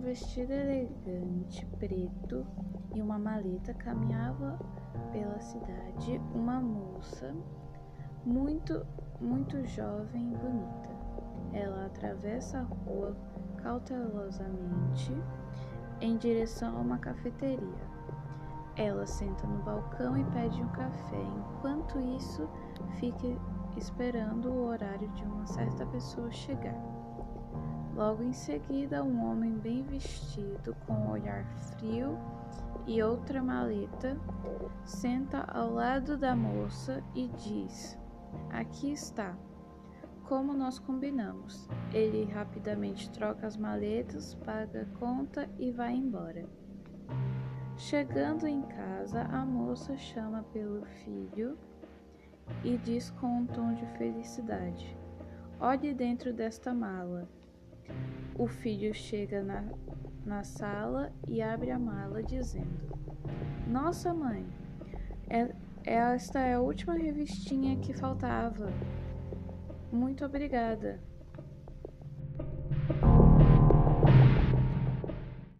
vestido elegante preto e uma maleta caminhava pela cidade uma moça muito, muito jovem e bonita. Ela atravessa a rua cautelosamente em direção a uma cafeteria. Ela senta no balcão e pede um café. Enquanto isso, fica esperando o horário de uma certa pessoa chegar. Logo em seguida, um homem bem vestido, com um olhar frio e outra maleta, senta ao lado da moça e diz: Aqui está. Como nós combinamos. Ele rapidamente troca as maletas, paga a conta e vai embora. Chegando em casa, a moça chama pelo filho e diz com um tom de felicidade: Olhe dentro desta mala. O filho chega na, na sala e abre a mala, dizendo: Nossa, mãe, é, esta é a última revistinha que faltava. Muito obrigada.